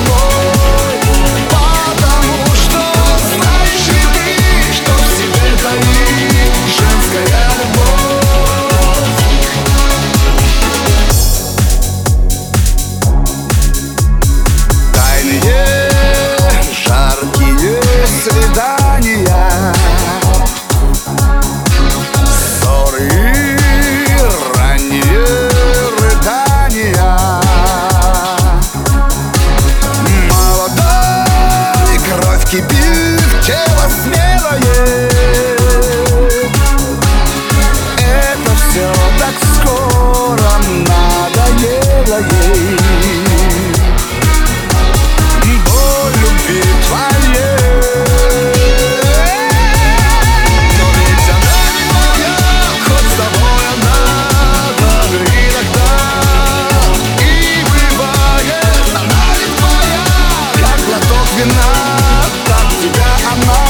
она вина. Так тебя она